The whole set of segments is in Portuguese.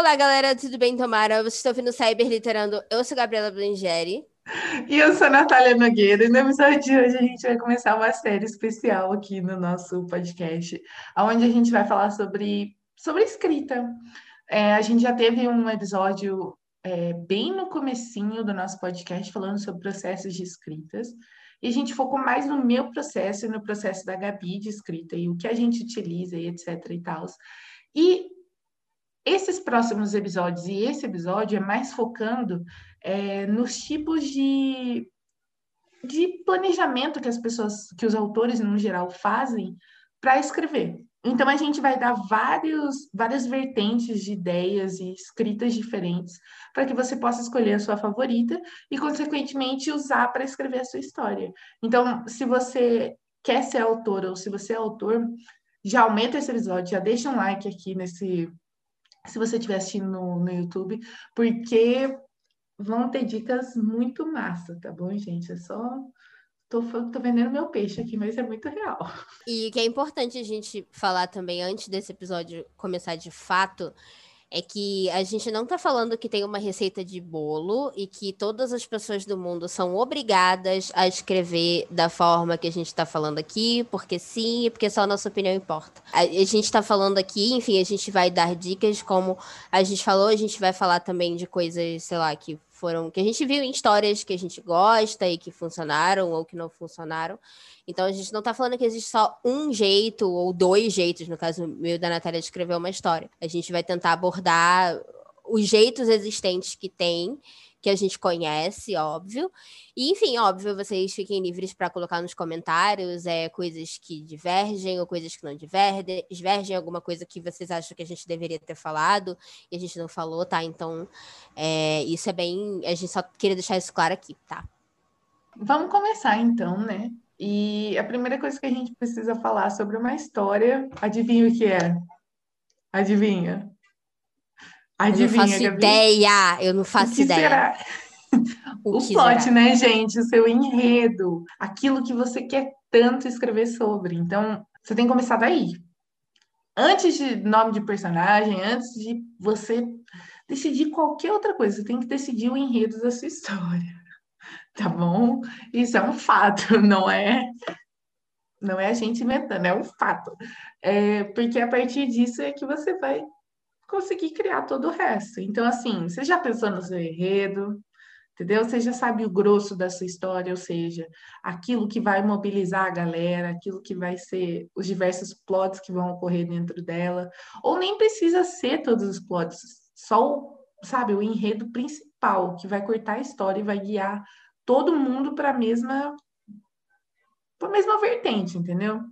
Olá, galera, tudo bem, Tomara? Vocês estão ouvindo Cyber Literando. Eu sou Gabriela Blingeri. E eu sou a Natália Nogueira. E no episódio de hoje a gente vai começar uma série especial aqui no nosso podcast, onde a gente vai falar sobre, sobre escrita. É, a gente já teve um episódio é, bem no comecinho do nosso podcast falando sobre processos de escritas. E a gente focou mais no meu processo e no processo da Gabi de escrita e o que a gente utiliza e etc e tal. E esses próximos episódios e esse episódio é mais focando é, nos tipos de, de planejamento que as pessoas, que os autores no geral fazem para escrever. Então a gente vai dar vários, várias vertentes de ideias e escritas diferentes para que você possa escolher a sua favorita e, consequentemente, usar para escrever a sua história. Então, se você quer ser autor ou se você é autor, já aumenta esse episódio, já deixa um like aqui nesse, se você estiver assistindo no, no YouTube, porque vão ter dicas muito massa, tá bom, gente? É só. Tô, tô vendendo meu peixe aqui, mas é muito real. E que é importante a gente falar também, antes desse episódio começar de fato, é que a gente não está falando que tem uma receita de bolo e que todas as pessoas do mundo são obrigadas a escrever da forma que a gente está falando aqui, porque sim, porque só a nossa opinião importa. A, a gente está falando aqui, enfim, a gente vai dar dicas, como a gente falou, a gente vai falar também de coisas, sei lá, que foram que a gente viu em histórias que a gente gosta e que funcionaram ou que não funcionaram. Então a gente não está falando que existe só um jeito ou dois jeitos, no caso meu da Natália de escrever uma história. A gente vai tentar abordar os jeitos existentes que tem que a gente conhece, óbvio. E, enfim, óbvio, vocês fiquem livres para colocar nos comentários é, coisas que divergem ou coisas que não divergem, divergem, alguma coisa que vocês acham que a gente deveria ter falado e a gente não falou, tá? Então, é, isso é bem. A gente só queria deixar isso claro aqui, tá? Vamos começar então, né? E a primeira coisa que a gente precisa falar sobre uma história, adivinha o que é? Adivinha? Adivinha, eu não faço Gabi? ideia, eu não faço o ideia. Será? O, o plot, será? né, gente? O seu enredo, aquilo que você quer tanto escrever sobre. Então, você tem que começar daí. Antes de nome de personagem, antes de você decidir qualquer outra coisa, você tem que decidir o enredo da sua história. Tá bom? Isso é um fato, não é não é a gente inventando, é um fato. É, porque a partir disso é que você vai conseguir criar todo o resto. Então, assim, você já pensou no seu enredo, entendeu? Você já sabe o grosso da sua história, ou seja, aquilo que vai mobilizar a galera, aquilo que vai ser os diversos plots que vão ocorrer dentro dela, ou nem precisa ser todos os plots, só o, sabe, o enredo principal que vai cortar a história e vai guiar todo mundo para a mesma para a mesma vertente, entendeu?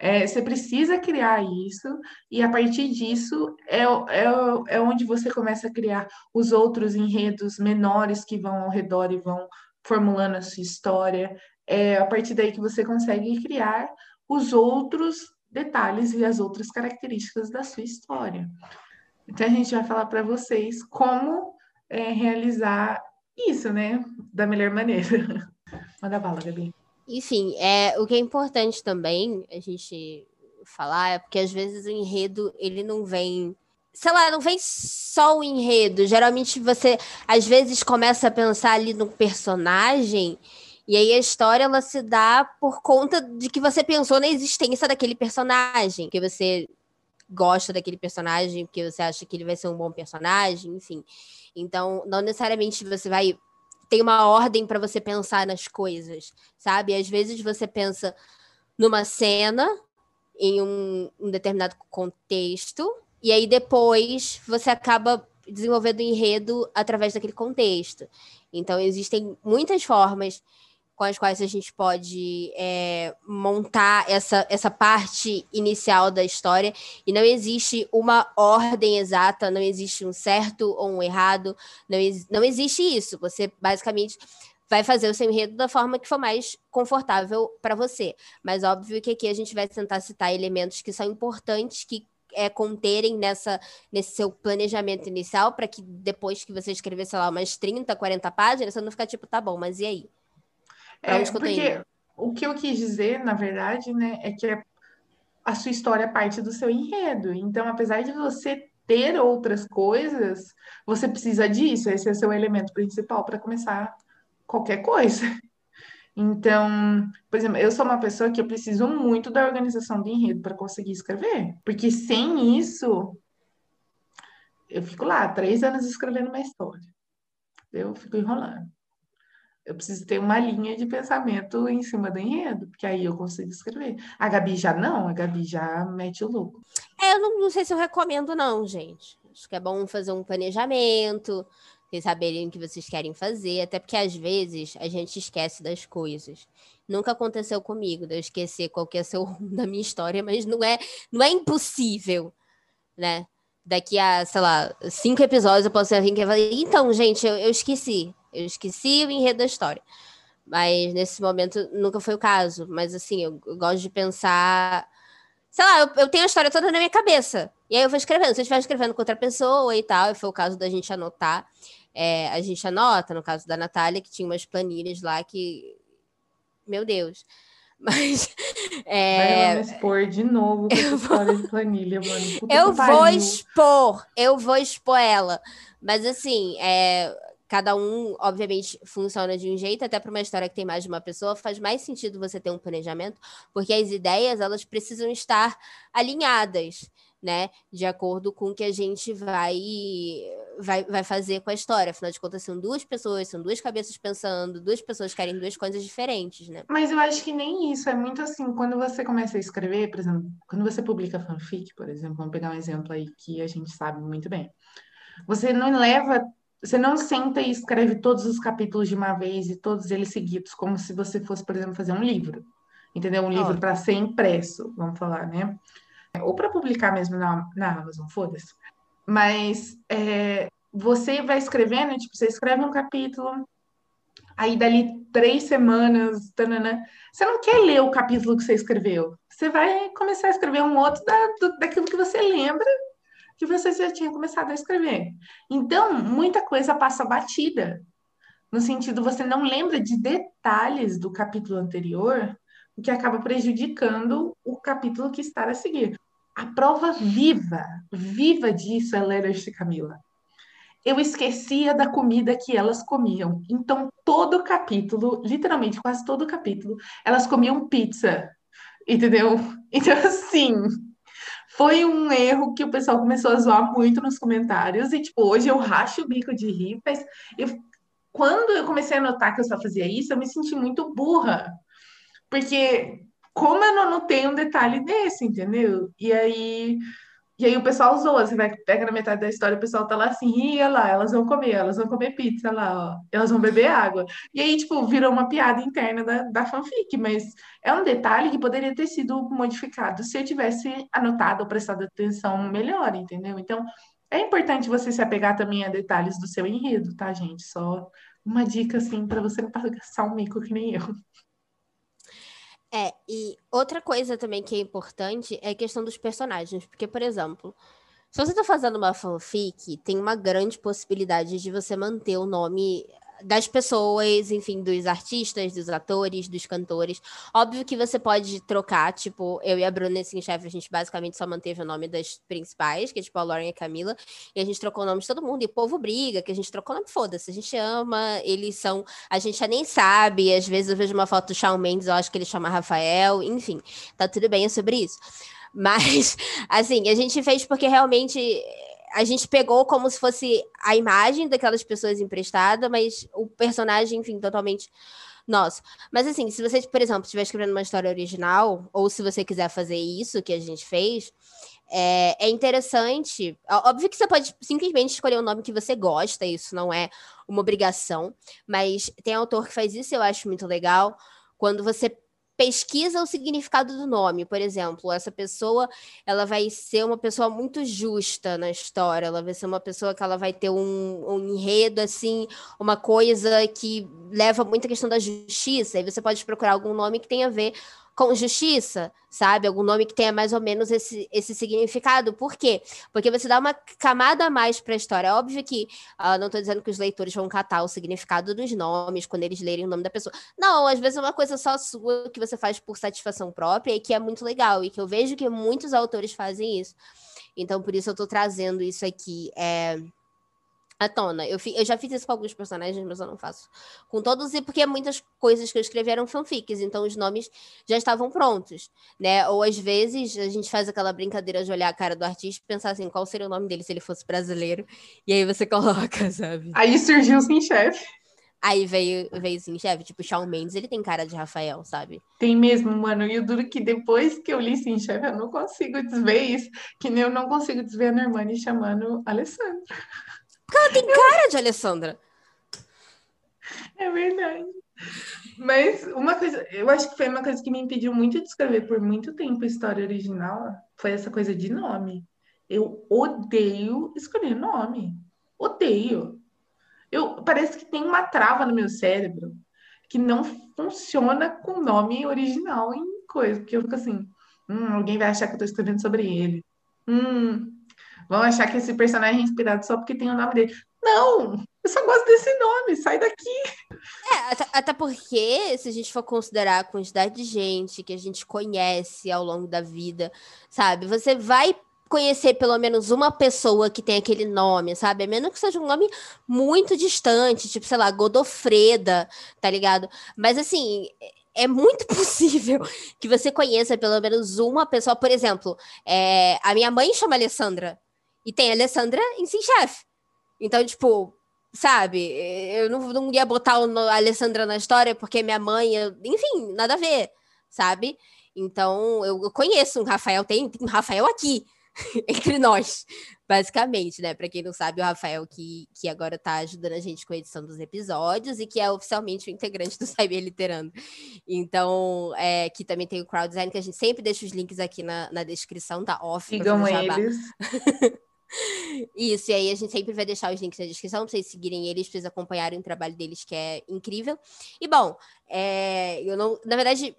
É, você precisa criar isso, e a partir disso é, é, é onde você começa a criar os outros enredos menores que vão ao redor e vão formulando a sua história. É a partir daí que você consegue criar os outros detalhes e as outras características da sua história. Então a gente vai falar para vocês como é, realizar isso, né, da melhor maneira. Manda bala, Gabi. Enfim, é, o que é importante também a gente falar é porque às vezes o enredo ele não vem sei lá, não vem só o enredo. Geralmente você, às vezes, começa a pensar ali no personagem, e aí a história ela se dá por conta de que você pensou na existência daquele personagem, que você gosta daquele personagem, porque você acha que ele vai ser um bom personagem, enfim. Então, não necessariamente você vai tem uma ordem para você pensar nas coisas, sabe? Às vezes você pensa numa cena, em um, um determinado contexto, e aí depois você acaba desenvolvendo o enredo através daquele contexto. Então, existem muitas formas com as quais a gente pode é, montar essa, essa parte inicial da história. E não existe uma ordem exata, não existe um certo ou um errado, não, não existe isso. Você basicamente vai fazer o seu enredo da forma que for mais confortável para você. Mas óbvio que aqui a gente vai tentar citar elementos que são importantes, que é, conterem nessa, nesse seu planejamento inicial, para que depois que você escrever, sei lá, umas 30, 40 páginas, você não ficar tipo, tá bom, mas e aí? É, porque o que eu quis dizer, na verdade, né, é que a sua história é parte do seu enredo. Então, apesar de você ter outras coisas, você precisa disso. Esse é seu elemento principal para começar qualquer coisa. Então, por exemplo, eu sou uma pessoa que eu preciso muito da organização do enredo para conseguir escrever, porque sem isso eu fico lá três anos escrevendo uma história. Eu fico enrolando eu preciso ter uma linha de pensamento em cima do enredo, porque aí eu consigo escrever. A Gabi já não, a Gabi já mete o louco. É, eu não, não sei se eu recomendo, não, gente. Acho que é bom fazer um planejamento, vocês saberem o que vocês querem fazer, até porque às vezes a gente esquece das coisas. Nunca aconteceu comigo de eu esquecer qual que é o rumo da minha história, mas não é, não é impossível, né? Daqui a, sei lá, cinco episódios eu posso vir que falar, então, gente, eu, eu esqueci. Eu esqueci o enredo da história. Mas nesse momento nunca foi o caso. Mas assim, eu, eu gosto de pensar. Sei lá, eu, eu, tenho a história toda na minha cabeça. E aí eu vou escrevendo. Se eu estiver escrevendo com outra pessoa e tal, e foi o caso da gente anotar. É, a gente anota, no caso da Natália, que tinha umas planilhas lá que. Meu Deus. Mas. É... Vai expor de novo com essa história de planilha, mano. Puta eu vou expor, eu vou expor ela. Mas assim, é, cada um, obviamente, funciona de um jeito, até para uma história que tem mais de uma pessoa, faz mais sentido você ter um planejamento, porque as ideias, elas precisam estar alinhadas, né, de acordo com o que a gente vai, vai, vai fazer com a história. Afinal de contas, são duas pessoas, são duas cabeças pensando, duas pessoas querem duas coisas diferentes, né? Mas eu acho que nem isso, é muito assim, quando você começa a escrever, por exemplo, quando você publica fanfic, por exemplo, vamos pegar um exemplo aí que a gente sabe muito bem. Você não leva você não senta e escreve todos os capítulos de uma vez e todos eles seguidos, como se você fosse, por exemplo, fazer um livro. Entendeu? Um livro para ser impresso, vamos falar, né? Ou para publicar mesmo na, na Amazon, foda-se. Mas é, você vai escrevendo, tipo, você escreve um capítulo, aí dali três semanas, tanana, você não quer ler o capítulo que você escreveu. Você vai começar a escrever um outro da, do, daquilo que você lembra que você já tinha começado a escrever. Então, muita coisa passa batida. No sentido, você não lembra de detalhes do capítulo anterior, o que acaba prejudicando o capítulo que está a seguir. A prova viva, viva disso é Letters de Camila. Eu esquecia da comida que elas comiam. Então, todo capítulo, literalmente quase todo capítulo, elas comiam pizza. Entendeu? Então, assim, foi um erro que o pessoal começou a zoar muito nos comentários. E, tipo, hoje eu racho o bico de rir, eu, quando eu comecei a notar que eu só fazia isso, eu me senti muito burra. Porque como eu não notei um detalhe desse, entendeu? E aí e aí o pessoal zoa, você vai pega na metade da história, o pessoal tá lá assim, ria lá, elas vão comer, elas vão comer pizza lá, ó, elas vão beber água. E aí, tipo, virou uma piada interna da, da fanfic, mas é um detalhe que poderia ter sido modificado se eu tivesse anotado ou prestado atenção melhor, entendeu? Então, é importante você se apegar também a detalhes do seu enredo, tá, gente? Só uma dica, assim, para você não passar um mico que nem eu. É, e outra coisa também que é importante é a questão dos personagens. Porque, por exemplo, se você está fazendo uma fanfic, tem uma grande possibilidade de você manter o nome das pessoas, enfim, dos artistas, dos atores, dos cantores. Óbvio que você pode trocar, tipo, eu e a Bruna, assim, chefe, a gente basicamente só manteve o nome das principais, que é tipo a Lauren e a Camila, e a gente trocou o nome de todo mundo, e o povo briga, que a gente trocou o nome, foda-se, a gente ama, eles são, a gente já nem sabe, às vezes eu vejo uma foto do Shawn Mendes, eu acho que ele chama Rafael, enfim, tá tudo bem é sobre isso. Mas, assim, a gente fez porque realmente a gente pegou como se fosse a imagem daquelas pessoas emprestada, mas o personagem, enfim, totalmente nosso. Mas assim, se você, por exemplo, estiver escrevendo uma história original, ou se você quiser fazer isso que a gente fez, é, é, interessante. Óbvio que você pode simplesmente escolher um nome que você gosta, isso não é uma obrigação, mas tem autor que faz isso, eu acho muito legal. Quando você pesquisa o significado do nome, por exemplo, essa pessoa, ela vai ser uma pessoa muito justa na história, ela vai ser uma pessoa que ela vai ter um, um enredo, assim, uma coisa que leva muito a questão da justiça, e você pode procurar algum nome que tenha a ver com justiça, sabe? Algum nome que tenha mais ou menos esse, esse significado. Por quê? Porque você dá uma camada a mais para a história. É óbvio que uh, não estou dizendo que os leitores vão catar o significado dos nomes quando eles lerem o nome da pessoa. Não, às vezes é uma coisa só sua que você faz por satisfação própria e que é muito legal. E que eu vejo que muitos autores fazem isso. Então, por isso eu estou trazendo isso aqui. É à tona. Eu, fi, eu já fiz isso com alguns personagens, mas eu não faço com todos, e porque muitas coisas que eu escrevi eram fanfics, então os nomes já estavam prontos, né? Ou às vezes a gente faz aquela brincadeira de olhar a cara do artista e pensar assim, qual seria o nome dele se ele fosse brasileiro, e aí você coloca, sabe? Aí surgiu o Sim Chefe. Aí veio, veio sim, chefe, tipo, Shawn Mendes, ele tem cara de Rafael, sabe? Tem mesmo, mano. E o duro que depois que eu li sim, chefe, eu não consigo desver isso. Que nem eu não consigo desver a Normani chamando Alessandra. Ela tem cara de Alessandra. É verdade. Mas uma coisa, eu acho que foi uma coisa que me impediu muito de escrever por muito tempo a história original, foi essa coisa de nome. Eu odeio escolher nome. Odeio. Eu, parece que tem uma trava no meu cérebro que não funciona com nome original em coisa, porque eu fico assim, hum, alguém vai achar que eu estou escrevendo sobre ele. Hum, Vão achar que esse personagem é inspirado só porque tem o nome dele. Não! Eu só gosto desse nome, sai daqui! É, até, porque, se a gente for considerar a quantidade de gente que a gente conhece ao longo da vida, sabe? Você vai conhecer pelo menos uma pessoa que tem aquele nome, sabe? A menos que seja um nome muito distante, tipo, sei lá, Godofreda, tá ligado? Mas assim, é muito possível que você conheça pelo menos uma pessoa. Por exemplo, é, a minha mãe chama Alessandra. E tem a Alessandra em Sim Chef. Então, tipo, sabe? Eu não, não ia botar a Alessandra na história porque minha mãe, eu, enfim, nada a ver, sabe? Então, eu, eu conheço um Rafael, tem, tem um Rafael aqui, entre nós, basicamente, né? Para quem não sabe, o Rafael que, que agora tá ajudando a gente com a edição dos episódios e que é oficialmente o integrante do Cyber Literando. Então, é, que também tem o crowd design, que a gente sempre deixa os links aqui na, na descrição, tá off. Sigam eles. Isso, e aí a gente sempre vai deixar os links na descrição para vocês seguirem eles, para vocês acompanharem o trabalho deles, que é incrível. E bom, é, eu não. Na verdade,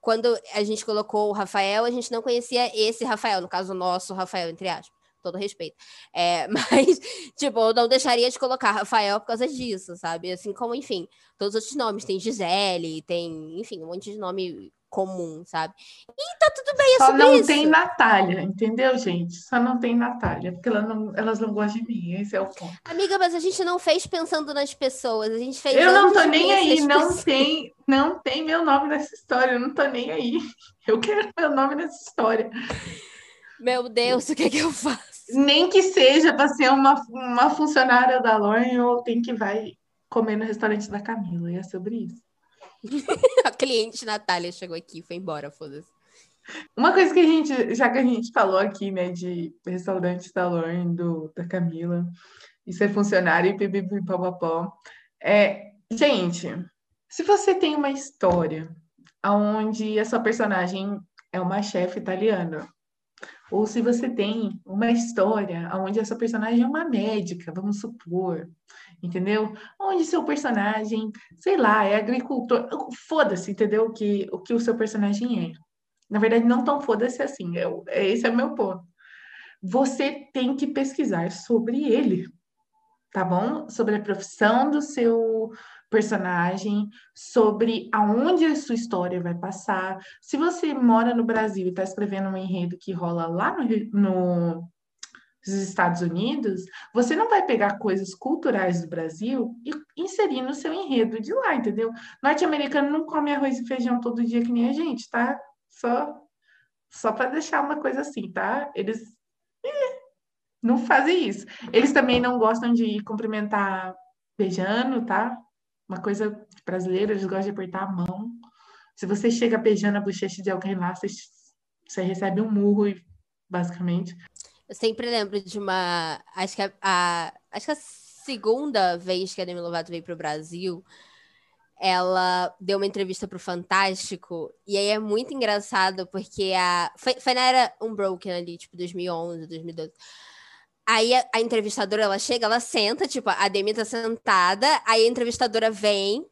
quando a gente colocou o Rafael, a gente não conhecia esse Rafael, no caso, o nosso Rafael, entre aspas. Todo respeito. É, mas, tipo, eu não deixaria de colocar Rafael por causa disso, sabe? Assim como, enfim, todos os outros nomes. Tem Gisele, tem, enfim, um monte de nome comum, sabe? E tá tudo bem, é Só não isso. tem Natália, entendeu, gente? Só não tem Natália, porque ela não, elas não gostam de mim, esse é o ponto. Amiga, mas a gente não fez pensando nas pessoas, a gente fez. Eu não tô nem aí, não tem, não tem meu nome nessa história, eu não tô nem aí. Eu quero meu nome nessa história. Meu Deus, o que é que eu faço? Nem que seja para ser uma, uma funcionária da Lorne ou tem que vai comer no restaurante da Camila, e é sobre isso. a cliente Natália chegou aqui, foi embora, foda-se. Uma coisa que a gente, já que a gente falou aqui, né, de restaurante da Lauren, do, da Camila, e ser funcionário e pipipipopopó, é, gente, se você tem uma história onde a sua personagem é uma chefe italiana, ou se você tem uma história onde essa personagem é uma médica, vamos supor, entendeu? Onde seu personagem, sei lá, é agricultor, foda-se, entendeu? O que, o que o seu personagem é. Na verdade, não tão foda-se assim, é, é, esse é o meu ponto. Você tem que pesquisar sobre ele, tá bom? Sobre a profissão do seu personagem, sobre aonde a sua história vai passar. Se você mora no Brasil e está escrevendo um enredo que rola lá no, no dos Estados Unidos, você não vai pegar coisas culturais do Brasil e inserir no seu enredo de lá, entendeu? Norte-americano não come arroz e feijão todo dia que nem a gente, tá? Só só para deixar uma coisa assim, tá? Eles não fazem isso. Eles também não gostam de cumprimentar beijando, tá? Uma coisa brasileira, eles gostam de apertar a mão. Se você chega beijando a bochecha de alguém lá, você, você recebe um murro, basicamente. Eu sempre lembro de uma. Acho que a, a acho que a segunda vez que a Demi Lovato veio para o Brasil, ela deu uma entrevista para o Fantástico, e aí é muito engraçado, porque a. Foi, foi na era Unbroken ali, tipo 2011, 2012. Aí a, a, entrevistadora, ela chega, ela senta, tipo, a Demi tá sentada, aí a entrevistadora vem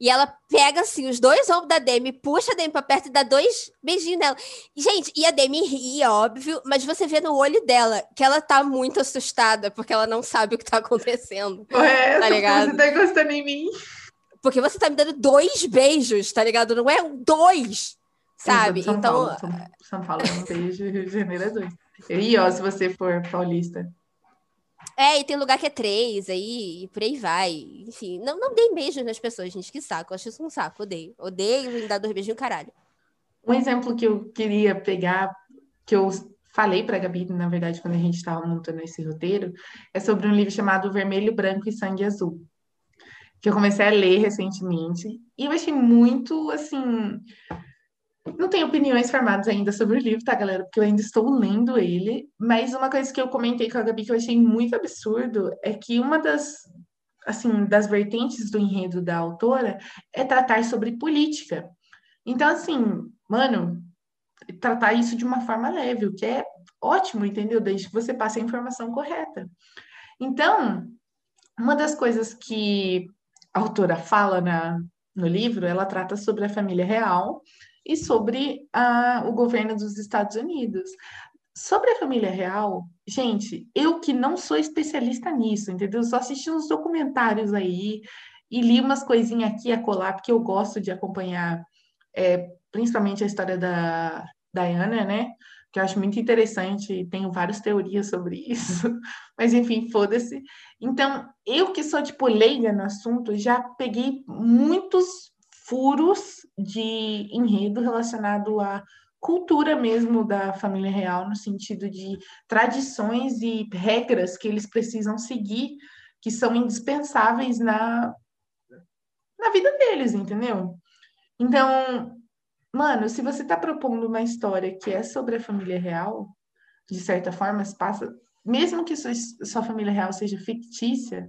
e ela pega, assim, os dois ombros da Demi, puxa a Demi pra perto e dá dois beijinhos nela. Gente, e a Demi ri, óbvio, mas você vê no olho dela que ela tá muito assustada, porque ela não sabe o que tá acontecendo. Ué, tá ligado? Você tá gostando em mim. Porque você tá me dando dois beijos, tá ligado? Não é um, dois, sabe? São então. Paulo, São, São Paulo é um beijo, Rio de Janeiro é dois. E ó, se você for paulista. É, e tem lugar que é três, aí, e por aí vai. Enfim, não, não deem beijos nas pessoas, gente. Que saco. Eu acho isso um saco, odeio. Odeio em dar dois beijinhos, caralho. Um exemplo que eu queria pegar, que eu falei para a Gabi, na verdade, quando a gente estava montando esse roteiro, é sobre um livro chamado Vermelho, Branco e Sangue Azul, que eu comecei a ler recentemente. E eu achei muito, assim, não tenho opiniões formadas ainda sobre o livro, tá, galera? Porque eu ainda estou lendo ele. Mas uma coisa que eu comentei com a Gabi que eu achei muito absurdo é que uma das, assim, das vertentes do enredo da autora é tratar sobre política. Então, assim, mano, tratar isso de uma forma leve, o que é ótimo, entendeu? Desde que você passe a informação correta. Então, uma das coisas que a autora fala na, no livro, ela trata sobre a família real e sobre a, o governo dos Estados Unidos. Sobre a família real, gente, eu que não sou especialista nisso, entendeu? Só assisti uns documentários aí e li umas coisinhas aqui a colar, porque eu gosto de acompanhar é, principalmente a história da Diana, né? Que eu acho muito interessante, tenho várias teorias sobre isso, mas enfim, foda-se. Então, eu que sou tipo leiga no assunto, já peguei muitos furos de enredo relacionado à cultura mesmo da família real, no sentido de tradições e regras que eles precisam seguir, que são indispensáveis na, na vida deles, entendeu? Então, mano, se você está propondo uma história que é sobre a família real, de certa forma, se passa, mesmo que sua, sua família real seja fictícia,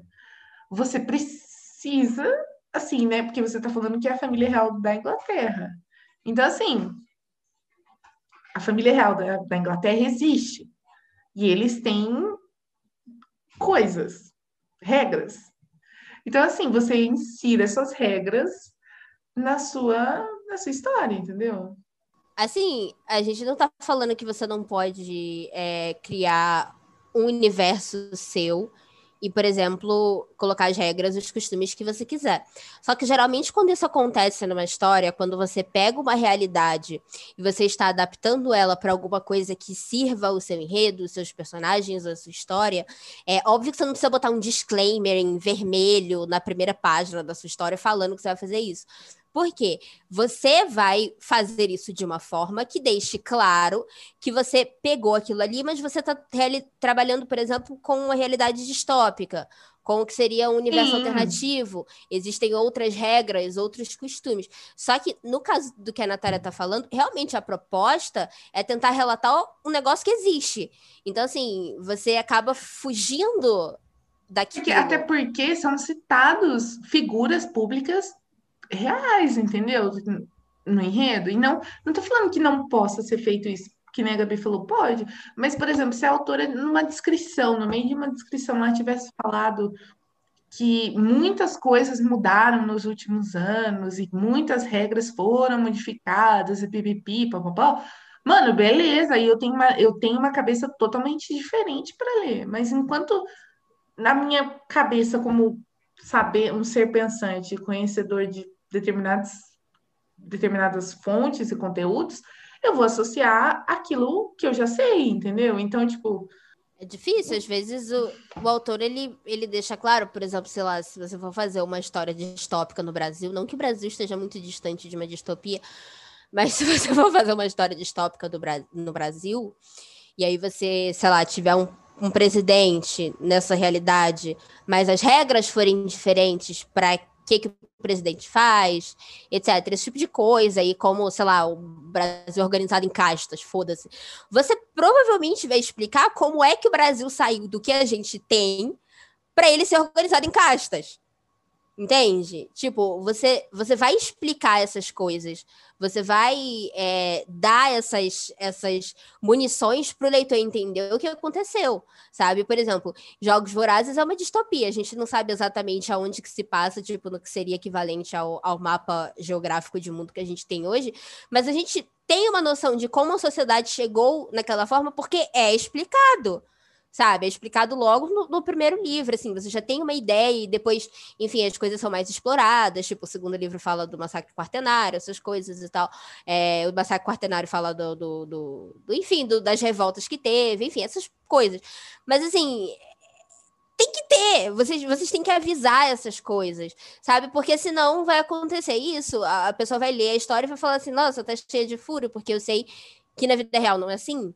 você precisa assim, né? Porque você está falando que é a família real da Inglaterra. Então, assim, a família real da, da Inglaterra existe. E eles têm coisas, regras. Então, assim, você insira essas regras na sua, na sua história, entendeu? Assim, a gente não tá falando que você não pode é, criar um universo seu e, por exemplo, colocar as regras e os costumes que você quiser. Só que geralmente, quando isso acontece numa história, quando você pega uma realidade e você está adaptando ela para alguma coisa que sirva o seu enredo, os seus personagens, a sua história, é óbvio que você não precisa botar um disclaimer em vermelho na primeira página da sua história falando que você vai fazer isso. Porque você vai fazer isso de uma forma que deixe claro que você pegou aquilo ali, mas você está trabalhando, por exemplo, com uma realidade distópica, com o que seria um universo Sim. alternativo. Existem outras regras, outros costumes. Só que, no caso do que a Natália está falando, realmente a proposta é tentar relatar um negócio que existe. Então, assim, você acaba fugindo daquilo. Até porque são citados figuras públicas reais, entendeu? No enredo. E não, não tô falando que não possa ser feito isso, que nem a Gabi falou, pode, mas, por exemplo, se a autora, numa descrição, no meio de uma descrição, ela tivesse falado que muitas coisas mudaram nos últimos anos e muitas regras foram modificadas e pipipi, papapá. Mano, beleza, aí eu tenho uma, eu tenho uma cabeça totalmente diferente para ler, mas enquanto na minha cabeça como saber um ser pensante, conhecedor de determinadas, determinadas fontes e conteúdos, eu vou associar aquilo que eu já sei, entendeu? Então, tipo. É difícil, às vezes o, o autor ele, ele deixa claro, por exemplo, sei lá, se você for fazer uma história distópica no Brasil, não que o Brasil esteja muito distante de uma distopia, mas se você for fazer uma história distópica do, no Brasil, e aí você, sei lá, tiver um um presidente nessa realidade, mas as regras forem diferentes para que, que o presidente faz, etc. Esse tipo de coisa, e como, sei lá, o Brasil organizado em castas, foda-se. Você provavelmente vai explicar como é que o Brasil saiu do que a gente tem para ele ser organizado em castas. Entende? Tipo, você, você vai explicar essas coisas, você vai é, dar essas, essas munições para o leitor entender o que aconteceu, sabe? Por exemplo, Jogos Vorazes é uma distopia, a gente não sabe exatamente aonde que se passa, tipo, no que seria equivalente ao, ao mapa geográfico de mundo que a gente tem hoje, mas a gente tem uma noção de como a sociedade chegou naquela forma porque é explicado sabe? É explicado logo no, no, primeiro livro, assim, você já tem uma ideia e depois, enfim, as coisas são mais exploradas, tipo, o segundo livro fala do massacre quartenário, essas coisas e tal, é, o massacre quartenário fala do, do, do, do enfim, do, das revoltas que teve, enfim, essas coisas. Mas, assim, tem que ter, vocês, vocês têm que avisar essas coisas, sabe? Porque senão vai acontecer isso, a, a pessoa vai ler a história e vai falar assim, nossa, tá cheia de furo, porque eu sei que na vida real não é assim.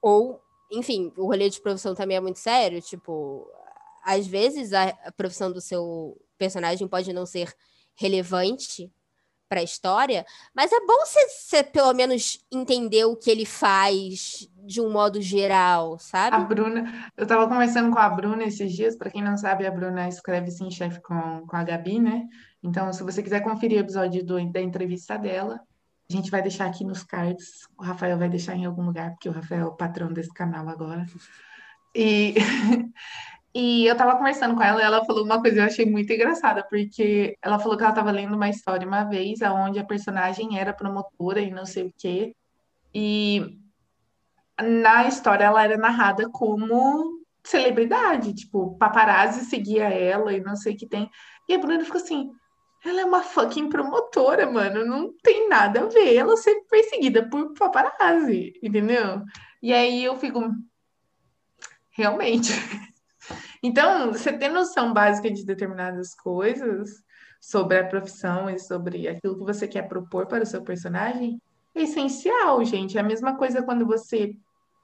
Ou enfim, o rolê de profissão também é muito sério. Tipo, às vezes a, profissão do seu personagem pode não ser relevante para a história, mas é bom você pelo menos entender o que ele faz de um modo geral, sabe? A Bruna, eu estava conversando com a Bruna esses dias, para quem não sabe, a Bruna escreve Sim Chefe com, com a Gabi, né? Então, se você quiser conferir o episódio do, da entrevista dela, a gente vai deixar aqui nos cards. O Rafael vai deixar em algum lugar, porque o Rafael é o patrão desse canal agora. E, e eu tava conversando com ela e ela falou uma coisa que eu achei muito engraçada, porque ela falou que ela tava lendo uma história uma vez, onde a personagem era promotora e não sei o quê. E na história ela era narrada como celebridade, tipo, paparazzi seguia ela e não sei o que tem. E a Bruna ficou assim, ela é uma fucking promotora, mano. Não tem nada a ver ela ser perseguida por paparazzi, entendeu? E aí eu fico. Realmente. Então, você ter noção básica de determinadas coisas sobre a profissão e sobre aquilo que você quer propor para o seu personagem é essencial, gente. É a mesma coisa quando você,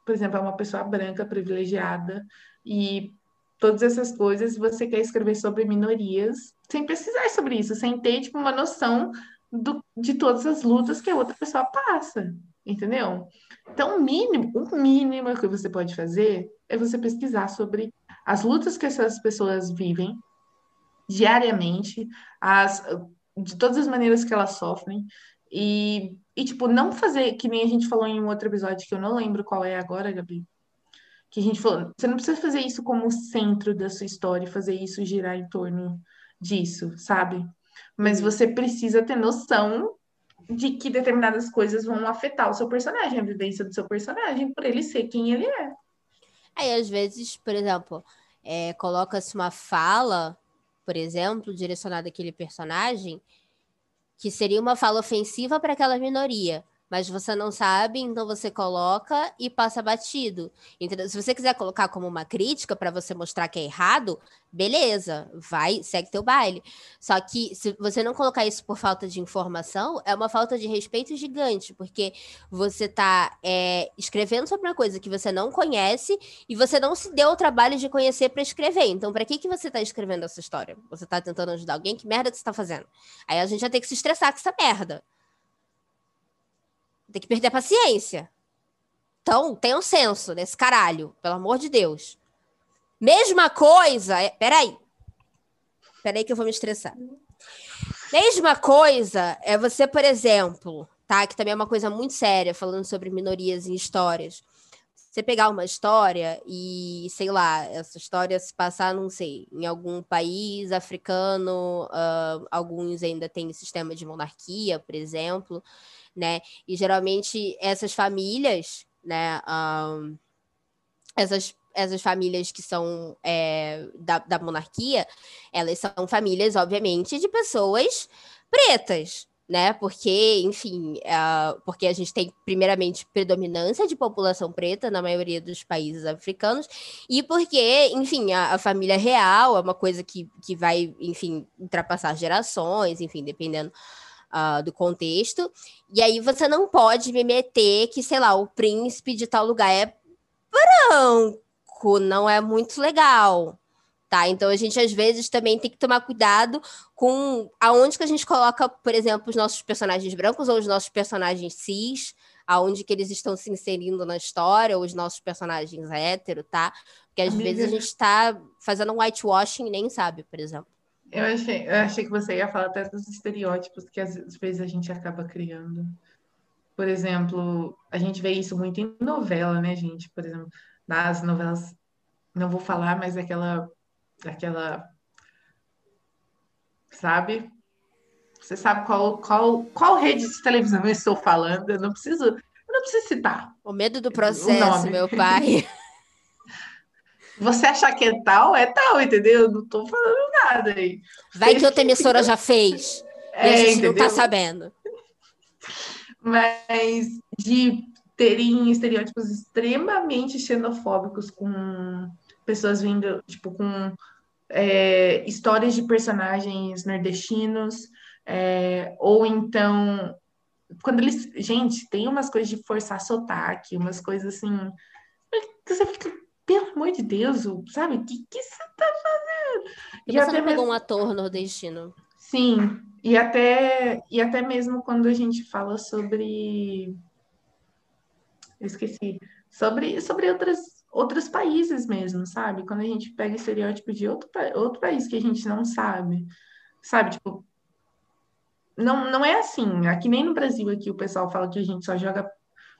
por exemplo, é uma pessoa branca, privilegiada, e todas essas coisas, você quer escrever sobre minorias, sem precisar sobre isso, sem ter tipo, uma noção do, de todas as lutas que a outra pessoa passa, entendeu? Então, o mínimo, o mínimo que você pode fazer é você pesquisar sobre as lutas que essas pessoas vivem diariamente, as, de todas as maneiras que elas sofrem, e, e, tipo, não fazer, que nem a gente falou em um outro episódio, que eu não lembro qual é agora, Gabi, que a gente falou, você não precisa fazer isso como centro da sua história, fazer isso girar em torno disso, sabe? Mas uhum. você precisa ter noção de que determinadas coisas vão afetar o seu personagem, a vivência do seu personagem, por ele ser quem ele é. Aí, às vezes, por exemplo, é, coloca-se uma fala, por exemplo, direcionada àquele personagem, que seria uma fala ofensiva para aquela minoria mas você não sabe, então você coloca e passa batido. Entendeu? Se você quiser colocar como uma crítica para você mostrar que é errado, beleza, vai, segue teu baile. Só que se você não colocar isso por falta de informação, é uma falta de respeito gigante, porque você está é, escrevendo sobre uma coisa que você não conhece e você não se deu o trabalho de conhecer para escrever. Então, para que, que você está escrevendo essa história? Você está tentando ajudar alguém? Que merda que você está fazendo? Aí a gente já tem que se estressar com essa merda. Tem que perder a paciência. Então, tenha um senso nesse caralho, pelo amor de Deus. Mesma coisa. É... Peraí. Peraí que eu vou me estressar. Mesma coisa é você, por exemplo, tá? Que também é uma coisa muito séria, falando sobre minorias em histórias. Você pegar uma história e, sei lá, essa história se passar, não sei, em algum país africano, uh, alguns ainda têm sistema de monarquia, por exemplo né? E geralmente essas famílias, né? Um, essas, essas famílias que são é, da, da monarquia, elas são famílias, obviamente, de pessoas pretas, né? Porque, enfim, uh, porque a gente tem, primeiramente, predominância de população preta na maioria dos países africanos, e porque, enfim, a, a, família real é uma coisa que, que vai, enfim, ultrapassar gerações, enfim, dependendo uh, do contexto. E aí você não pode me meter que, sei lá, o príncipe de tal lugar é branco. não é muito legal. Tá, então a gente às vezes também tem que tomar cuidado com aonde que a gente coloca, por exemplo, os nossos personagens brancos ou os nossos personagens cis, aonde que eles estão se inserindo na história, ou os nossos personagens hétero, tá? Porque às Amiga. vezes a gente está fazendo um whitewashing e nem sabe, por exemplo. Eu achei, eu achei que você ia falar até dos estereótipos que às vezes a gente acaba criando. Por exemplo, a gente vê isso muito em novela, né, gente? Por exemplo, nas novelas, não vou falar, mas aquela, aquela, sabe? Você sabe qual, qual, qual rede de televisão eu estou falando? Eu não preciso, eu não preciso citar. O medo do processo, meu pai. Você achar que é tal, é tal, entendeu? Eu não estou falando nada aí. Vai que outra emissora já fez. É, e a gente entendeu? não tá sabendo. Mas de terem estereótipos extremamente xenofóbicos com pessoas vindo, tipo, com é, histórias de personagens nordestinos, é, ou então, quando eles. Gente, tem umas coisas de forçar sotaque, umas coisas assim. Que você fica, pelo amor de Deus, sabe? O que, que você tá fazendo? E, e até mesmo... um ator nordestino. Sim, e até, e até mesmo quando a gente fala sobre. Eu esqueci. Sobre, sobre outras, outros países mesmo, sabe? Quando a gente pega estereótipo de outro, outro país que a gente não sabe. Sabe, tipo, não, não é assim. Aqui nem no Brasil aqui o pessoal fala que a gente só joga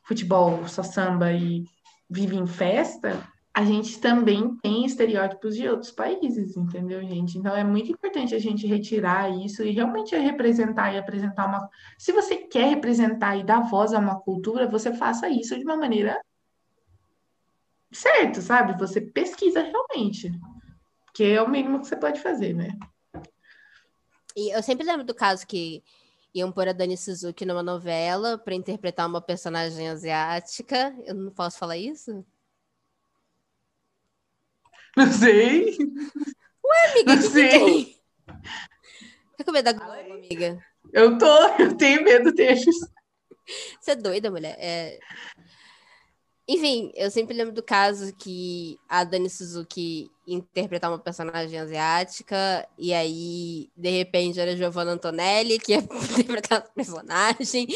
futebol, só samba e vive em festa. A gente também tem estereótipos de outros países, entendeu, gente? Então é muito importante a gente retirar isso e realmente representar e apresentar uma. Se você quer representar e dar voz a uma cultura, você faça isso de uma maneira certa, sabe? Você pesquisa realmente, que é o mínimo que você pode fazer, né? E eu sempre lembro do caso que iam pôr a Dani Suzuki numa novela para interpretar uma personagem asiática. Eu não posso falar isso? Não sei. Ué, amiga, não que sei. Que? Tá com medo da Globo, amiga? Eu tô, eu tenho medo desses. Você é doida, mulher. É... Enfim, eu sempre lembro do caso que a Dani Suzuki interpretar uma personagem asiática, e aí, de repente, era Giovanna Antonelli que ia interpretar a personagem.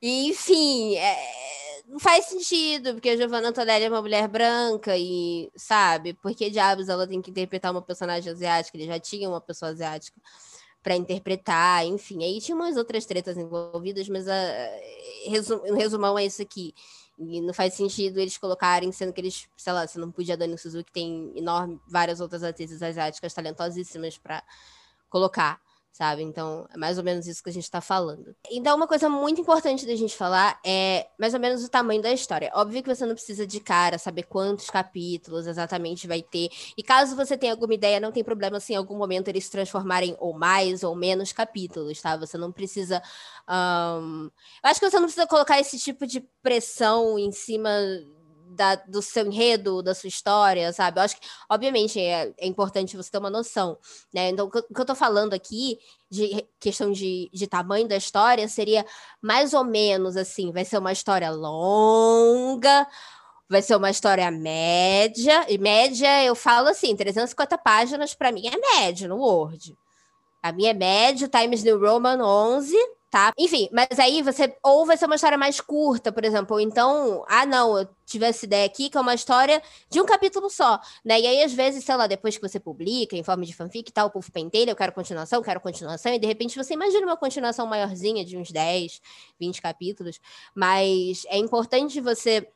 E, enfim, é, não faz sentido, porque a Giovanna Antonelli é uma mulher branca e, sabe, por que diabos ela tem que interpretar uma personagem asiática? Ele já tinha uma pessoa asiática para interpretar, enfim. Aí tinha umas outras tretas envolvidas, mas a, resum, resumão é isso aqui. E não faz sentido eles colocarem, sendo que eles, sei lá, você não podia Dani Suzuki tem enorme, várias outras atrizes asiáticas talentosíssimas para colocar sabe? Então, é mais ou menos isso que a gente está falando. Então, uma coisa muito importante da gente falar é mais ou menos o tamanho da história. Óbvio que você não precisa de cara saber quantos capítulos exatamente vai ter. E caso você tenha alguma ideia, não tem problema se em algum momento eles se transformarem ou mais ou menos capítulos, tá? Você não precisa. Um... Eu acho que você não precisa colocar esse tipo de pressão em cima da, do seu enredo, da sua história, sabe? Eu acho que, obviamente, é, é importante você ter uma noção, né? Então, o que, eu tô falando aqui, de questão de, de tamanho da história, seria mais ou menos assim: vai ser uma história longa, vai ser uma história média, e média eu falo assim: 350 páginas para mim é médio no Word. A minha é médio, Times New Roman 11, tá? Enfim, mas aí você ou vai ser uma história mais curta, por exemplo, ou então, ah, não, eu tive essa ideia aqui que é uma história de um capítulo só, né? E aí às vezes, sei lá, depois que você publica em forma de fanfic e tal, o povo pentelha, eu quero continuação, eu quero continuação, e de repente você imagina uma continuação maiorzinha de uns 10, 20 capítulos, mas é importante você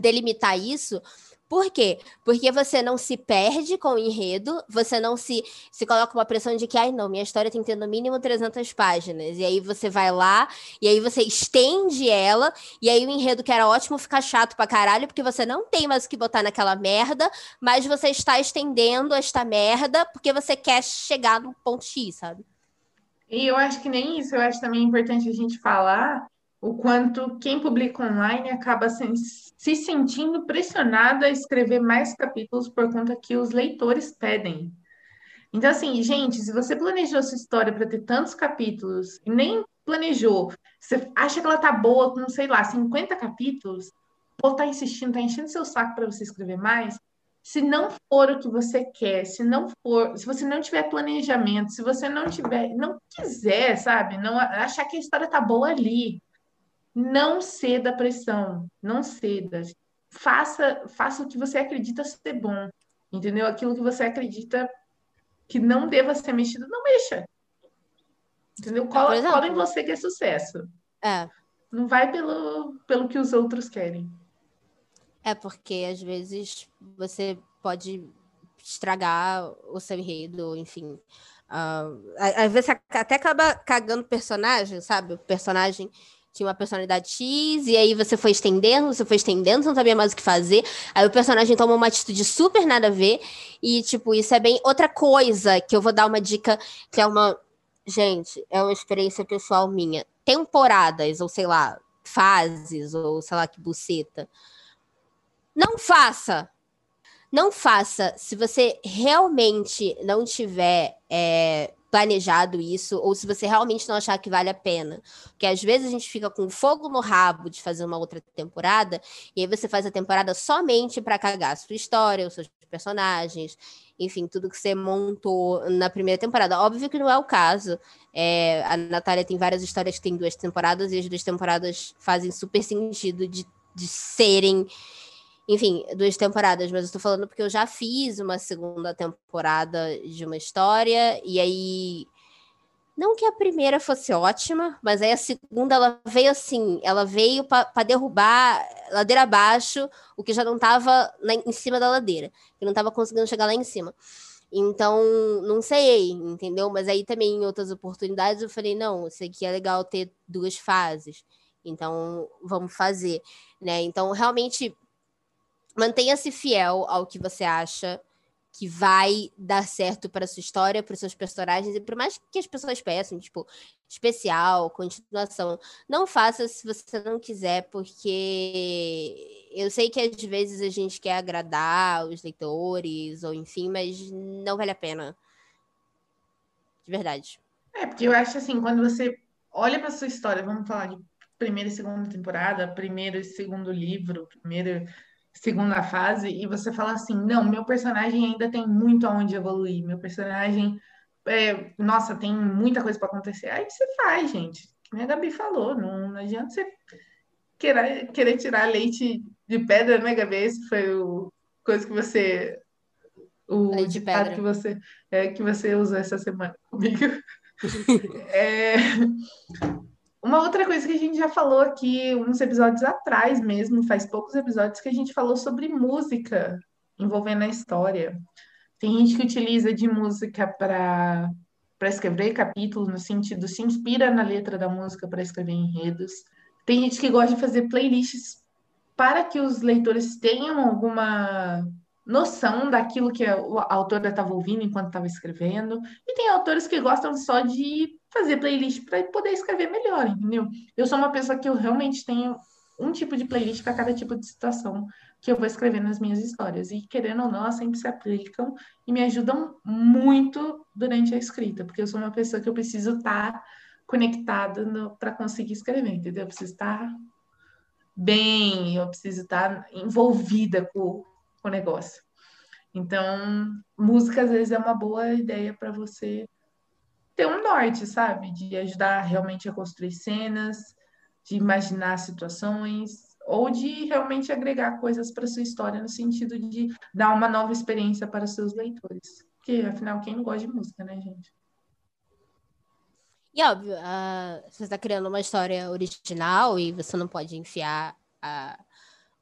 delimitar isso por quê? Porque você não se perde com o enredo, você não se, se coloca uma pressão de que, ai não, minha história tem que ter no mínimo 300 páginas. E aí você vai lá, e aí você estende ela, e aí o enredo que era ótimo fica chato pra caralho, porque você não tem mais o que botar naquela merda, mas você está estendendo esta merda porque você quer chegar no ponto X, sabe? E eu acho que nem isso, eu acho também importante a gente falar o quanto quem publica online acaba se, se sentindo pressionado a escrever mais capítulos por conta que os leitores pedem. Então, assim, gente, se você planejou sua história para ter tantos capítulos e nem planejou, você acha que ela tá boa com, sei lá, 50 capítulos, ou tá insistindo, tá enchendo seu saco para você escrever mais, se não for o que você quer, se não for, se você não tiver planejamento, se você não tiver, não quiser, sabe, não achar que a história tá boa ali, não ceda à pressão, não ceda. Faça, faça o que você acredita ser bom, entendeu? Aquilo que você acredita que não deva ser mexido, não mexa. Entendeu? Cola, cola em você que é sucesso. É. Não vai pelo, pelo que os outros querem. É porque às vezes você pode estragar o seu enredo, enfim. Uh, às vezes até acaba cagando personagem, sabe? O personagem tinha uma personalidade X, e aí você foi estendendo, você foi estendendo, você não sabia mais o que fazer. Aí o personagem toma uma atitude super nada a ver. E, tipo, isso é bem outra coisa que eu vou dar uma dica que é uma. Gente, é uma experiência pessoal minha. Temporadas, ou sei lá, fases, ou sei lá que buceta. Não faça! Não faça se você realmente não tiver é, planejado isso, ou se você realmente não achar que vale a pena. Porque às vezes a gente fica com fogo no rabo de fazer uma outra temporada, e aí você faz a temporada somente para cagar a sua história, os seus personagens, enfim, tudo que você montou na primeira temporada. Óbvio que não é o caso. É, a Natália tem várias histórias que têm duas temporadas, e as duas temporadas fazem super sentido de, de serem enfim, duas temporadas, mas eu tô falando porque eu já fiz uma segunda temporada de uma história, e aí. Não que a primeira fosse ótima, mas aí a segunda ela veio assim, ela veio para derrubar ladeira abaixo o que já não estava em cima da ladeira, que não estava conseguindo chegar lá em cima. Então, não sei, entendeu? Mas aí também em outras oportunidades eu falei, não, isso aqui é legal ter duas fases. Então, vamos fazer, né? Então, realmente mantenha-se fiel ao que você acha que vai dar certo para sua história, para os seus personagens, e por mais que as pessoas peçam, tipo, especial, continuação, não faça se você não quiser, porque eu sei que às vezes a gente quer agradar os leitores, ou enfim, mas não vale a pena. De verdade. É, porque eu acho assim, quando você olha para sua história, vamos falar de primeira e segunda temporada, primeiro e segundo livro, primeiro segunda fase e você fala assim, não, meu personagem ainda tem muito aonde evoluir, meu personagem, é, nossa, tem muita coisa para acontecer. Aí você faz, gente. Como a Gabi falou, não, não adianta você querer, querer tirar leite de pedra, né, Gabi? Esse foi o coisa que você o leite ditado que você é, que você usou essa semana comigo. é, uma outra coisa que a gente já falou aqui uns episódios atrás mesmo, faz poucos episódios que a gente falou sobre música envolvendo a história. Tem gente que utiliza de música para para escrever capítulos, no sentido, se inspira na letra da música para escrever enredos. Tem gente que gosta de fazer playlists para que os leitores tenham alguma noção daquilo que a, autora estava ouvindo enquanto estava escrevendo. E tem autores que gostam só de fazer playlist para poder escrever melhor, entendeu? Eu sou uma pessoa que eu realmente tenho um tipo de playlist para cada tipo de situação que eu vou escrever nas minhas histórias. E querendo ou não, elas sempre se aplicam e me ajudam muito durante a escrita, porque eu sou uma pessoa que eu preciso estar tá conectada para conseguir escrever, entendeu? Eu preciso estar tá bem, eu preciso estar tá envolvida com, o negócio. Então, música às vezes é uma boa ideia para você ter um norte, sabe? De ajudar realmente a construir cenas, de imaginar situações, ou de realmente agregar coisas para sua história no sentido de dar uma nova experiência para seus leitores. Porque, afinal, quem não gosta de música, né, gente? E óbvio, uh, você está criando uma história original e você não pode enfiar a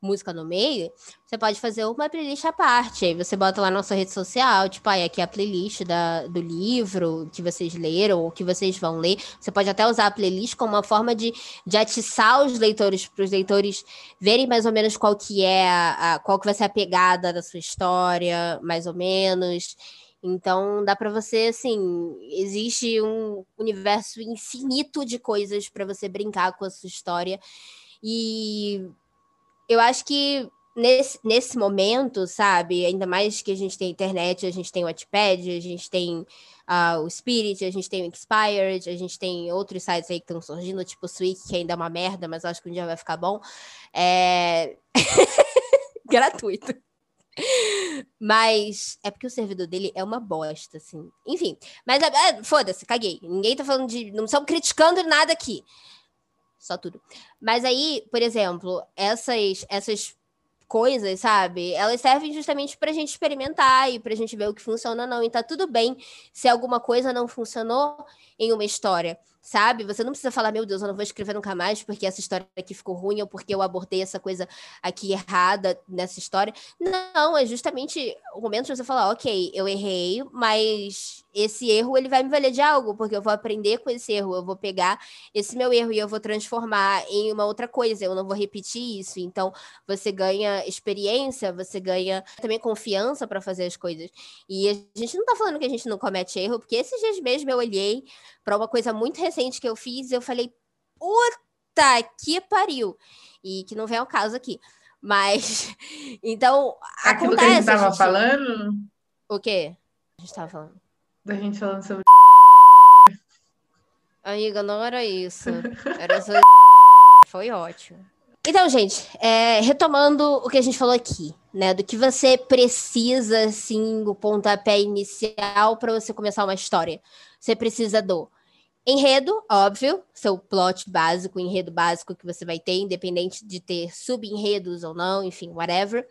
música no meio, você pode fazer uma playlist à parte. Aí você bota lá na sua rede social, tipo, aí aqui é a playlist da, do livro que vocês leram ou que vocês vão ler. Você pode até usar a playlist como uma forma de, de atiçar os leitores, para os leitores verem mais ou menos qual que é a, a, qual que vai ser a pegada da sua história, mais ou menos. Então dá para você assim, existe um universo infinito de coisas para você brincar com a sua história. E eu acho que nesse, nesse momento, sabe, ainda mais que a gente tem internet, a gente tem o Wattpad, a gente tem uh, o Spirit, a gente tem o Expired, a gente tem outros sites aí que estão surgindo, tipo o Swig, que ainda é uma merda, mas acho que um dia vai ficar bom. É... Gratuito. Mas é porque o servidor dele é uma bosta, assim. Enfim, mas é, é, foda-se, caguei. Ninguém tá falando de. Não estamos criticando nada aqui. Só tudo. Mas aí, por exemplo, essas, essas coisas, sabe? Elas servem justamente pra gente experimentar e pra gente ver o que funciona ou não. E tá tudo bem se alguma coisa não funcionou em uma história sabe? Você não precisa falar, meu Deus, eu não vou escrever nunca mais porque essa história aqui ficou ruim ou porque eu abordei essa coisa aqui errada nessa história. Não, é justamente o momento de você falar, ok, eu errei, mas esse erro ele vai me valer de algo, porque eu vou aprender com esse erro, eu vou pegar esse meu erro e eu vou transformar em uma outra coisa, eu não vou repetir isso. Então, você ganha experiência, você ganha também confiança para fazer as coisas. E a gente não tá falando que a gente não comete erro, porque esses dias mesmo eu olhei para uma coisa muito recente que eu fiz, eu falei, puta que pariu! E que não vem ao caso aqui. Mas, então, Aquilo acontece. que a gente tava gente... falando? O quê? A gente tava falando. Da gente falando sobre. Amiga, não era isso. Era sobre. Foi ótimo. Então, gente, é, retomando o que a gente falou aqui, né? Do que você precisa, assim, o pontapé inicial para você começar uma história. Você precisa do Enredo, óbvio, seu plot básico, enredo básico que você vai ter, independente de ter subenredos ou não, enfim, whatever.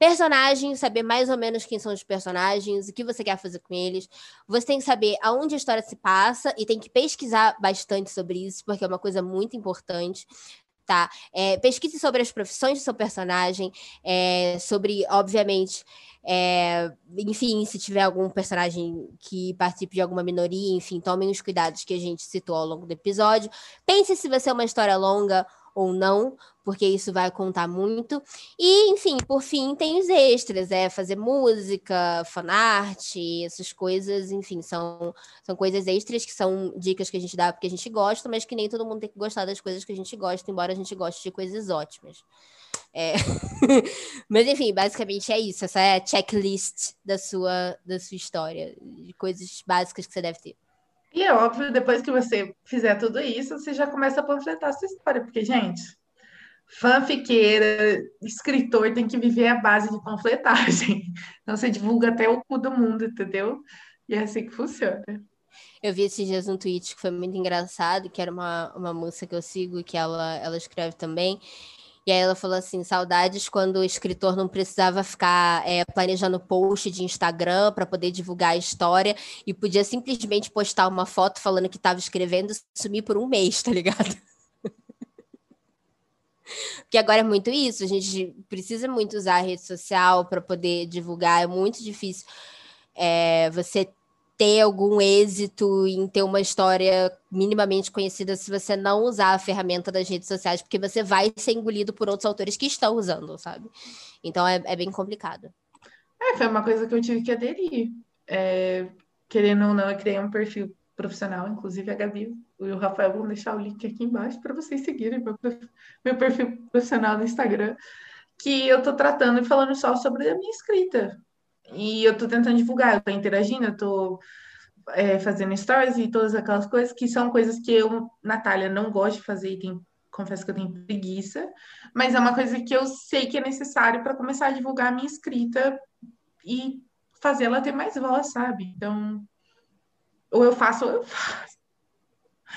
Personagens, saber mais ou menos quem são os personagens, o que você quer fazer com eles. Você tem que saber aonde a história se passa e tem que pesquisar bastante sobre isso, porque é uma coisa muito importante tá? É, pesquise sobre as profissões do seu personagem, é, sobre, obviamente, é, enfim, se tiver algum personagem que participe de alguma minoria, enfim, tomem os cuidados que a gente citou ao longo do episódio. Pense se vai ser uma história longa ou não, porque isso vai contar muito. E, enfim, por fim, tem os extras, é fazer música, fanart, essas coisas, enfim, são, são coisas extras que são dicas que a gente dá porque a gente gosta, mas que nem todo mundo tem que gostar das coisas que a gente gosta, embora a gente goste de coisas ótimas. É... mas, enfim, basicamente é isso. Essa é a checklist da sua, da sua história, de coisas básicas que você deve ter. E é óbvio, depois que você fizer tudo isso, você já começa a panfletar a sua história, porque, gente, fanfiqueira, escritor tem que viver a base de panfletagem. Então você divulga até o cu do mundo, entendeu? E é assim que funciona. Eu vi esses dias um tweet que foi muito engraçado, que era uma, uma moça que eu sigo, que ela, ela escreve também, e aí ela falou assim: saudades quando o escritor não precisava ficar é, planejando post de Instagram para poder divulgar a história e podia simplesmente postar uma foto falando que estava escrevendo e sumir por um mês, tá ligado? Porque agora é muito isso, a gente precisa muito usar a rede social para poder divulgar, é muito difícil é, você ter algum êxito em ter uma história minimamente conhecida se você não usar a ferramenta das redes sociais, porque você vai ser engolido por outros autores que estão usando, sabe? Então é, é bem complicado. É, foi uma coisa que eu tive que aderir. É, querendo ou não, eu criei um perfil profissional, inclusive a Gabi e o Rafael vão deixar o link aqui embaixo para vocês seguirem meu, perfil profissional no Instagram, que eu tô tratando e falando só sobre a minha escrita. E eu tô tentando divulgar, eu tô interagindo, eu tô é, fazendo stories e todas aquelas coisas que são coisas que eu, Natália, não gosto de fazer e tem, confesso que eu tenho preguiça, mas é uma coisa que eu sei que é necessário para começar a divulgar a minha escrita e fazer ela ter mais voz, sabe? Então, ou eu faço ou eu faço.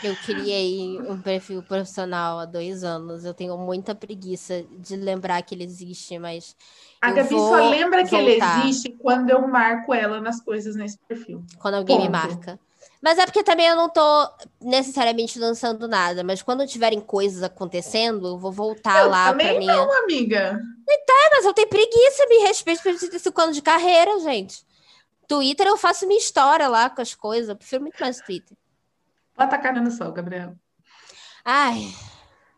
Eu criei um perfil profissional há dois anos. Eu tenho muita preguiça de lembrar que ele existe, mas. A Gabi só lembra que ele existe quando eu marco ela nas coisas nesse perfil. Quando alguém Ponto. me marca. Mas é porque também eu não tô necessariamente lançando nada, mas quando tiverem coisas acontecendo, eu vou voltar eu lá também pra minha. Não, amiga. Tá, mas eu tenho preguiça, me respeito por cinco anos de carreira, gente. Twitter eu faço minha história lá com as coisas. Eu prefiro muito mais Twitter. Bota a cara no sol, Gabriela. Ai.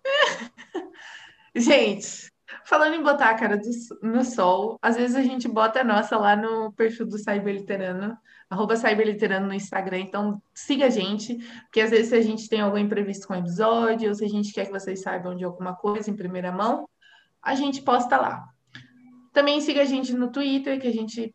gente, falando em botar a cara do, no sol, às vezes a gente bota a nossa lá no perfil do Cyberliterano, arroba Cyberliterano no Instagram, então siga a gente, porque às vezes se a gente tem algum imprevisto com o episódio, ou se a gente quer que vocês saibam de alguma coisa em primeira mão, a gente posta lá. Também siga a gente no Twitter, que a gente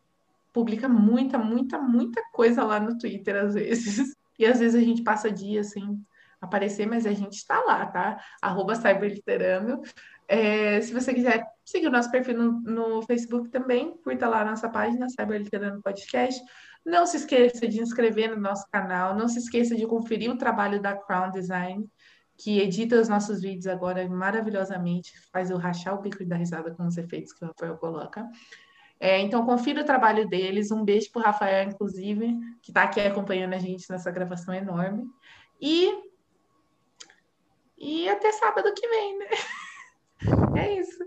publica muita, muita, muita coisa lá no Twitter às vezes. E às vezes a gente passa dias sem aparecer, mas a gente está lá, tá? Arroba Cyberliterano. É, se você quiser seguir o nosso perfil no, no Facebook também, curta lá a nossa página, Cyber Literando Podcast. Não se esqueça de inscrever no nosso canal, não se esqueça de conferir o trabalho da Crown Design, que edita os nossos vídeos agora maravilhosamente, faz eu rachar o bico e dar risada com os efeitos que o Rafael coloca. É, então, confira o trabalho deles. Um beijo para o Rafael, inclusive, que está aqui acompanhando a gente nessa gravação enorme. E, e até sábado que vem, né? É isso.